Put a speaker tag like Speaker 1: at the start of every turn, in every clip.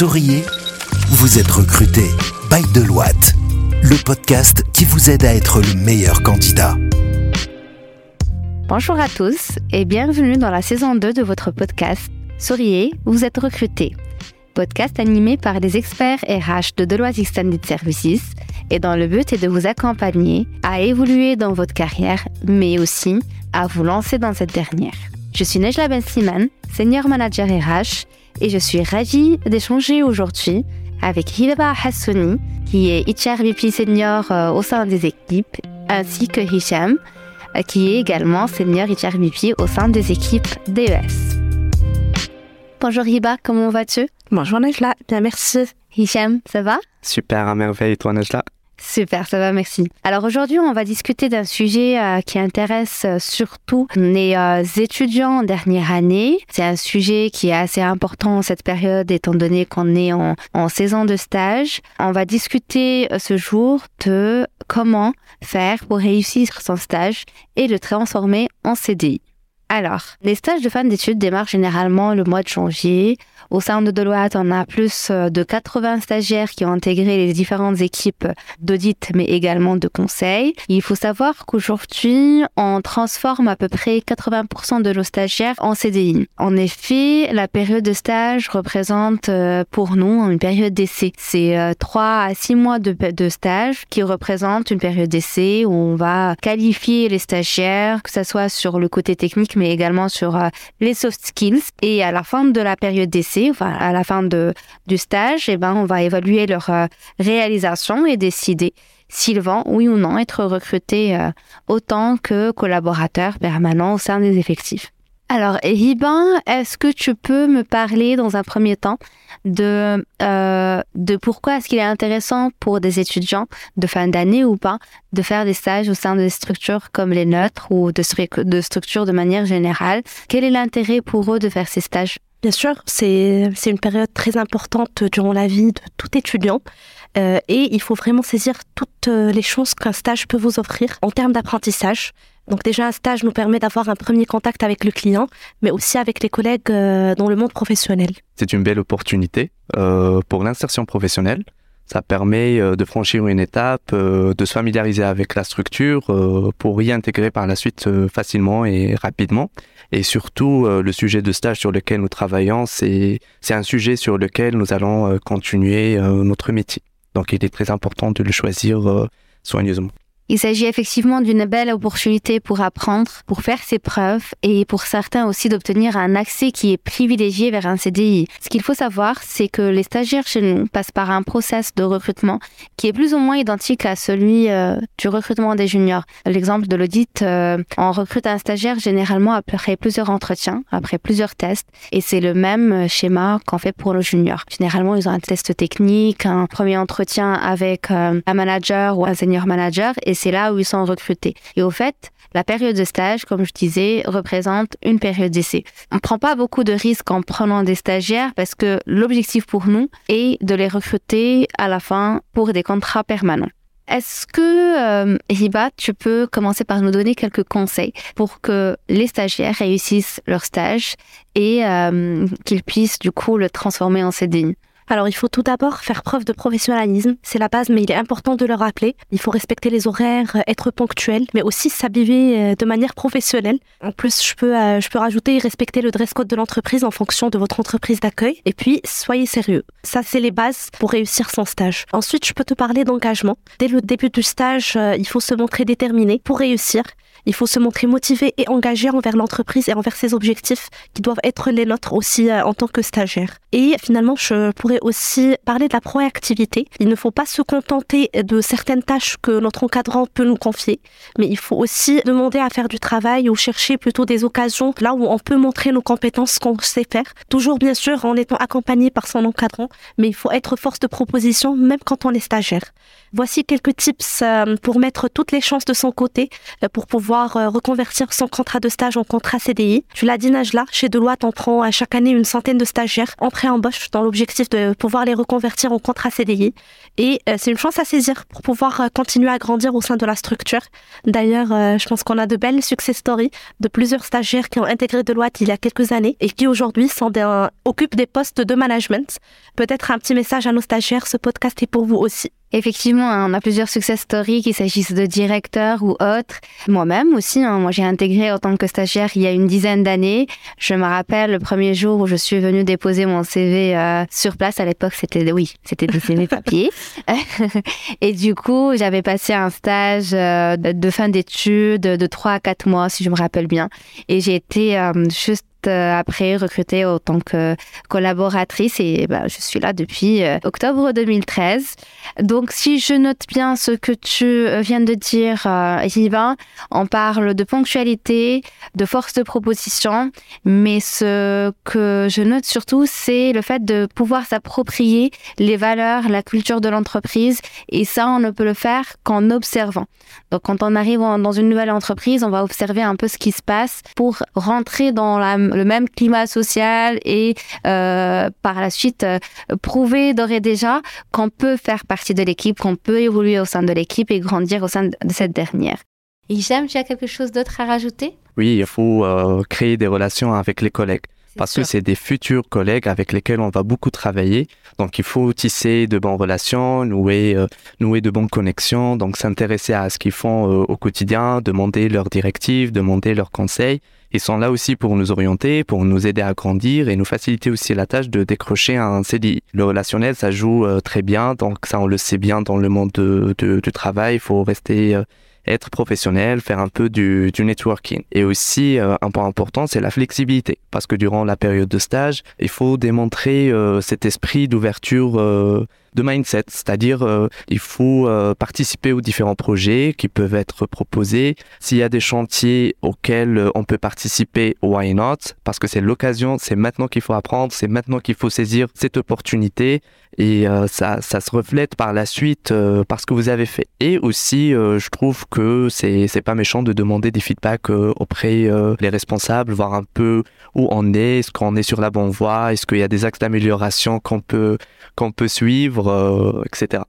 Speaker 1: Souriez, vous êtes recruté by Deloitte, le podcast qui vous aide à être le meilleur candidat.
Speaker 2: Bonjour à tous et bienvenue dans la saison 2 de votre podcast Souriez, vous êtes recruté. Podcast animé par des experts RH de Deloitte Extended Services et dont le but est de vous accompagner à évoluer dans votre carrière, mais aussi à vous lancer dans cette dernière. Je suis Nejla Ben Siman, senior manager RH, et je suis ravie d'échanger aujourd'hui avec Hiba Hassouni, qui est HRVP senior euh, au sein des équipes, ainsi que Hicham, euh, qui est également senior HRVP au sein des équipes DES. Bonjour Hiba, comment vas-tu?
Speaker 3: Bonjour Nejla, bien merci.
Speaker 2: Hicham, ça va?
Speaker 4: Super, à merveille, toi Nejla?
Speaker 2: Super, ça va, merci. Alors aujourd'hui, on va discuter d'un sujet euh, qui intéresse euh, surtout les euh, étudiants en dernière année. C'est un sujet qui est assez important en cette période étant donné qu'on est en, en, saison de stage. On va discuter ce jour de comment faire pour réussir son stage et le transformer en CDI. Alors, les stages de fin d'études démarrent généralement le mois de janvier. Au sein de Deloitte, on a plus euh, de 80 stagiaires qui ont intégré les différentes équipes d'audit, mais également de conseil. Il faut savoir qu'aujourd'hui, on transforme à peu près 80% de nos stagiaires en CDI. En effet, la période de stage représente euh, pour nous une période d'essai. C'est 3 euh, à 6 mois de, de stage qui représentent une période d'essai où on va qualifier les stagiaires, que ce soit sur le côté technique, mais également sur les soft skills. Et à la fin de la période d'essai, enfin, à la fin de, du stage, eh ben, on va évaluer leur euh, réalisation et décider s'ils vont, oui ou non, être recrutés euh, autant que collaborateurs permanents au sein des effectifs. Alors, Hiban, est-ce que tu peux me parler dans un premier temps de, euh, de pourquoi est-ce qu'il est intéressant pour des étudiants de fin d'année ou pas de faire des stages au sein de structures comme les neutres ou de, structures de manière générale? Quel est l'intérêt pour eux de faire ces stages?
Speaker 3: Bien sûr, c'est une période très importante durant la vie de tout étudiant euh, et il faut vraiment saisir toutes euh, les chances qu'un stage peut vous offrir en termes d'apprentissage. Donc déjà, un stage nous permet d'avoir un premier contact avec le client, mais aussi avec les collègues euh, dans le monde professionnel.
Speaker 4: C'est une belle opportunité euh, pour l'insertion professionnelle. Ça permet euh, de franchir une étape, de se familiariser avec la structure pour y intégrer par la suite facilement et rapidement. Et surtout, le sujet de stage sur lequel nous travaillons, c'est un sujet sur lequel nous allons continuer notre métier. Donc il est très important de le choisir soigneusement.
Speaker 2: Il s'agit effectivement d'une belle opportunité pour apprendre, pour faire ses preuves et pour certains aussi d'obtenir un accès qui est privilégié vers un CDI. Ce qu'il faut savoir, c'est que les stagiaires chez nous passent par un process de recrutement qui est plus ou moins identique à celui euh, du recrutement des juniors. L'exemple de l'audit, euh, on recrute un stagiaire généralement après plusieurs entretiens, après plusieurs tests et c'est le même schéma qu'on fait pour le junior. Généralement, ils ont un test technique, un premier entretien avec euh, un manager ou un senior manager et c'est là où ils sont recrutés. Et au fait, la période de stage, comme je disais, représente une période d'essai. On ne prend pas beaucoup de risques en prenant des stagiaires parce que l'objectif pour nous est de les recruter à la fin pour des contrats permanents. Est-ce que, euh, Hiba, tu peux commencer par nous donner quelques conseils pour que les stagiaires réussissent leur stage et euh, qu'ils puissent du coup le transformer en CDI
Speaker 3: alors, il faut tout d'abord faire preuve de professionnalisme. C'est la base, mais il est important de le rappeler. Il faut respecter les horaires, euh, être ponctuel, mais aussi s'habiller euh, de manière professionnelle. En plus, je peux, euh, je peux rajouter respecter le dress code de l'entreprise en fonction de votre entreprise d'accueil. Et puis, soyez sérieux. Ça, c'est les bases pour réussir son stage. Ensuite, je peux te parler d'engagement. Dès le début du stage, il faut se montrer déterminé pour réussir. Il faut se montrer motivé et engagé envers l'entreprise et envers ses objectifs qui doivent être les nôtres aussi euh, en tant que stagiaire. Et finalement, je pourrais aussi parler de la proactivité. Il ne faut pas se contenter de certaines tâches que notre encadrant peut nous confier, mais il faut aussi demander à faire du travail ou chercher plutôt des occasions là où on peut montrer nos compétences qu'on sait faire. Toujours bien sûr en étant accompagné par son encadrant, mais il faut être force de proposition même quand on est stagiaire. Voici quelques tips euh, pour mettre toutes les chances de son côté euh, pour pouvoir euh, reconvertir son contrat de stage en contrat CDI. Tu l'as dit Najla, chez Deloitte, on prend chaque année une centaine de stagiaires en pré-embauche dans l'objectif de pouvoir les reconvertir en contrat CDI. Et euh, c'est une chance à saisir pour pouvoir continuer à grandir au sein de la structure. D'ailleurs, je pense qu'on a de belles success stories de plusieurs stagiaires qui ont intégré Deloitte il y a quelques années et qui aujourd'hui occupent des postes de management. Peut-être un petit message à nos stagiaires, ce podcast est pour vous aussi.
Speaker 2: Effectivement, hein, on a plusieurs success stories, qu'il s'agisse de directeurs ou autres. Moi-même aussi, hein, moi j'ai intégré en tant que stagiaire il y a une dizaine d'années. Je me rappelle le premier jour où je suis venue déposer mon CV euh, sur place. À l'époque, c'était oui, c'était des CV papier. et du coup, j'avais passé un stage euh, de fin d'études de 3 à 4 mois, si je me rappelle bien. Et j'ai été euh, juste après recrutée en tant que collaboratrice et bah, je suis là depuis euh, octobre 2013. Donc si je note bien ce que tu euh, viens de dire, Yvan, on parle de ponctualité, de force de proposition, mais ce que je note surtout, c'est le fait de pouvoir s'approprier les valeurs, la culture de l'entreprise et ça, on ne peut le faire qu'en observant. Donc quand on arrive dans une nouvelle entreprise, on va observer un peu ce qui se passe pour rentrer dans la le même climat social et euh, par la suite euh, prouver d'ores et déjà qu'on peut faire partie de l'équipe, qu'on peut évoluer au sein de l'équipe et grandir au sein de cette dernière. Hicham, tu as quelque chose d'autre à rajouter?
Speaker 4: Oui, il faut euh, créer des relations avec les collègues parce que c'est des futurs collègues avec lesquels on va beaucoup travailler. Donc il faut tisser de bonnes relations, nouer, nouer de bonnes connexions, donc s'intéresser à ce qu'ils font au quotidien, demander leurs directives, demander leurs conseils. Ils sont là aussi pour nous orienter, pour nous aider à grandir et nous faciliter aussi la tâche de décrocher un CDI. Le relationnel, ça joue euh, très bien, donc ça on le sait bien dans le monde de, du travail. Il faut rester euh, être professionnel, faire un peu du, du networking. Et aussi, euh, un point important, c'est la flexibilité. Parce que durant la période de stage, il faut démontrer cet esprit d'ouverture de mindset, c'est-à-dire euh, il faut euh, participer aux différents projets qui peuvent être proposés. S'il y a des chantiers auxquels euh, on peut participer, why not? Parce que c'est l'occasion, c'est maintenant qu'il faut apprendre, c'est maintenant qu'il faut saisir cette opportunité et ça, ça se reflète par la suite parce que vous avez fait. Et aussi, je trouve que c'est c'est pas méchant de demander des feedbacks auprès des responsables, voir un peu où on est, est-ce qu'on est sur la bonne voie, est-ce qu'il y a des axes d'amélioration qu'on peut qu'on peut suivre euh, etc.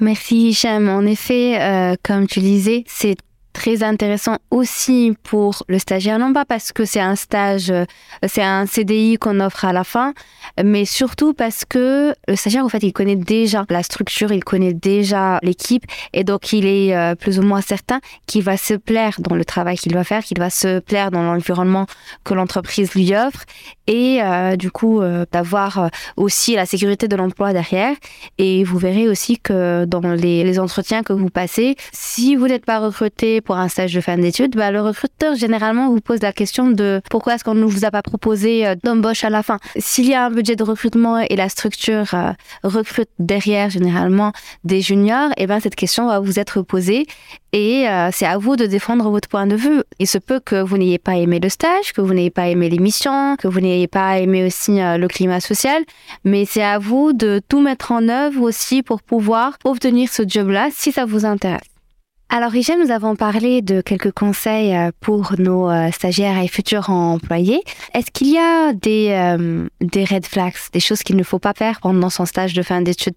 Speaker 2: Merci Hicham. En effet, euh, comme tu disais, c'est très intéressant aussi pour le stagiaire, non pas parce que c'est un stage, euh, c'est un CDI qu'on offre à la fin, mais surtout parce que le stagiaire, en fait, il connaît déjà la structure, il connaît déjà l'équipe, et donc il est plus ou moins certain qu'il va se plaire dans le travail qu'il va faire, qu'il va se plaire dans l'environnement que l'entreprise lui offre, et euh, du coup euh, d'avoir euh, aussi la sécurité de l'emploi derrière. Et vous verrez aussi que dans les entretiens que vous passez, si vous n'êtes pas recruté pour un stage de fin d'études, bah, le recruteur généralement vous pose la question de pourquoi est-ce qu'on ne vous a pas proposé d'embauche à la fin. S'il y a un budget de recrutement et la structure recrute derrière généralement des juniors, et eh ben cette question va vous être posée et c'est à vous de défendre votre point de vue. Il se peut que vous n'ayez pas aimé le stage, que vous n'ayez pas aimé l'émission, que vous n'ayez pas aimé aussi euh, le climat social, mais c'est à vous de tout mettre en œuvre aussi pour pouvoir obtenir ce job-là si ça vous intéresse. Alors Hichem, nous avons parlé de quelques conseils euh, pour nos euh, stagiaires et futurs employés. Est-ce qu'il y a des, des red flags, des choses qu'il ne faut pas faire pendant son stage de fin d'études?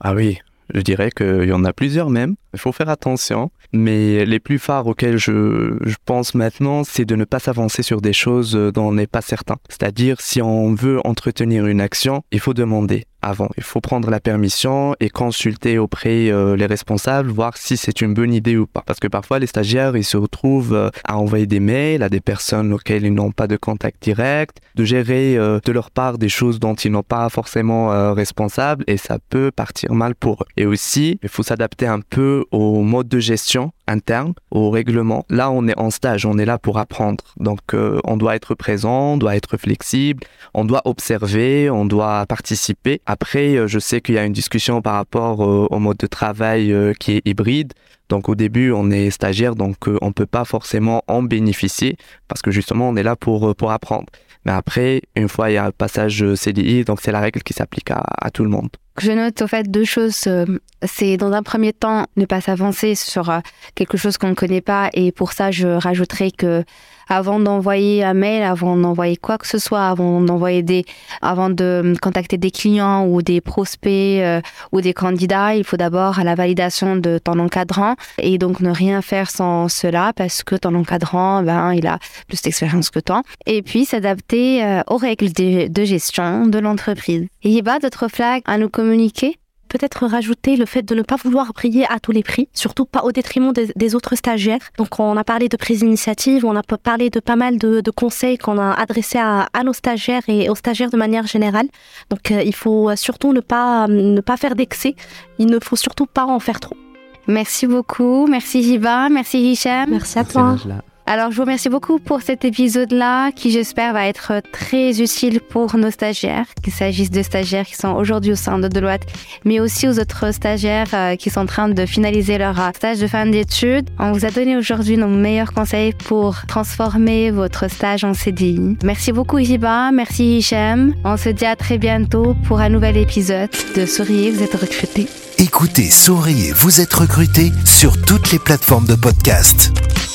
Speaker 4: Ah oui, je dirais qu'il y en a plusieurs même. Il faut faire attention. Mais les plus phares auxquels je, je pense maintenant, c'est de ne pas s'avancer sur des choses dont on n'est pas certain. C'est-à-dire, si on veut entretenir une action, il faut demander avant. Il faut prendre la permission et consulter auprès euh, les responsables, voir si c'est une bonne idée ou pas. Parce que parfois, les stagiaires, ils se retrouvent euh, à envoyer des mails à des personnes auxquelles ils n'ont pas de contact direct, de gérer euh, de leur part des choses dont ils n'ont pas forcément responsable et ça peut partir mal pour eux. Et aussi, il faut s'adapter un peu au mode de gestion interne, au règlement. Là, on est en stage, on est là pour apprendre. Donc, on doit être présent, on doit être flexible, on doit observer, on doit participer après, euh, je sais qu'il y a une discussion par rapport au, mode de travail euh, qui est hybride. Donc au début, on est stagiaire, donc euh, on ne peut pas forcément en bénéficier parce que justement, on est là pour, pour apprendre. Mais après, une fois il y a un passage CDI, donc c'est la règle qui s'applique à, tout le monde.
Speaker 2: Je note au fait deux choses. Euh, c'est dans un premier temps ne pas s'avancer sur euh, quelque chose qu'on ne connaît pas et pour ça je rajouterai que avant d'envoyer un mail, avant d'envoyer quoi que ce soit, avant d'envoyer des, avant de contacter des clients ou des prospects euh, ou des candidats, il faut d'abord la validation de ton encadrant et donc ne rien faire sans cela parce que ton encadrant, ben, il a plus d'expérience que toi. Et puis s'adapter aux règles de, gestion de l'entreprise. Il y a d'autres flags à nous communiquer?
Speaker 3: Peut-être rajouter le fait de ne pas vouloir briller à tous les prix, surtout pas au détriment des, autres stagiaires. Donc on a parlé de prise d'initiative, on a parlé de pas mal de, conseils qu'on a adressés à, nos stagiaires et aux stagiaires de manière générale. Donc euh, il faut surtout ne pas, ne pas faire d'excès, il ne faut surtout pas en faire trop.
Speaker 2: Merci beaucoup, merci Jiba, merci Hicham.
Speaker 3: Merci à toi.
Speaker 2: Alors, je vous remercie beaucoup pour cet épisode-là, qui j'espère va être très utile pour nos stagiaires, qu'il s'agisse de stagiaires qui sont aujourd'hui au sein de Deloitte, mais aussi aux autres stagiaires euh, qui sont en train de finaliser leur euh, stage de fin d'études. On vous a donné aujourd'hui nos meilleurs conseils pour transformer votre stage en CDI. Merci beaucoup Iba, merci Hichem. On se dit à très bientôt pour un nouvel épisode de Souriez, vous êtes recruté.
Speaker 1: Écoutez Souriez, vous êtes recruté sur toutes les plateformes de podcast.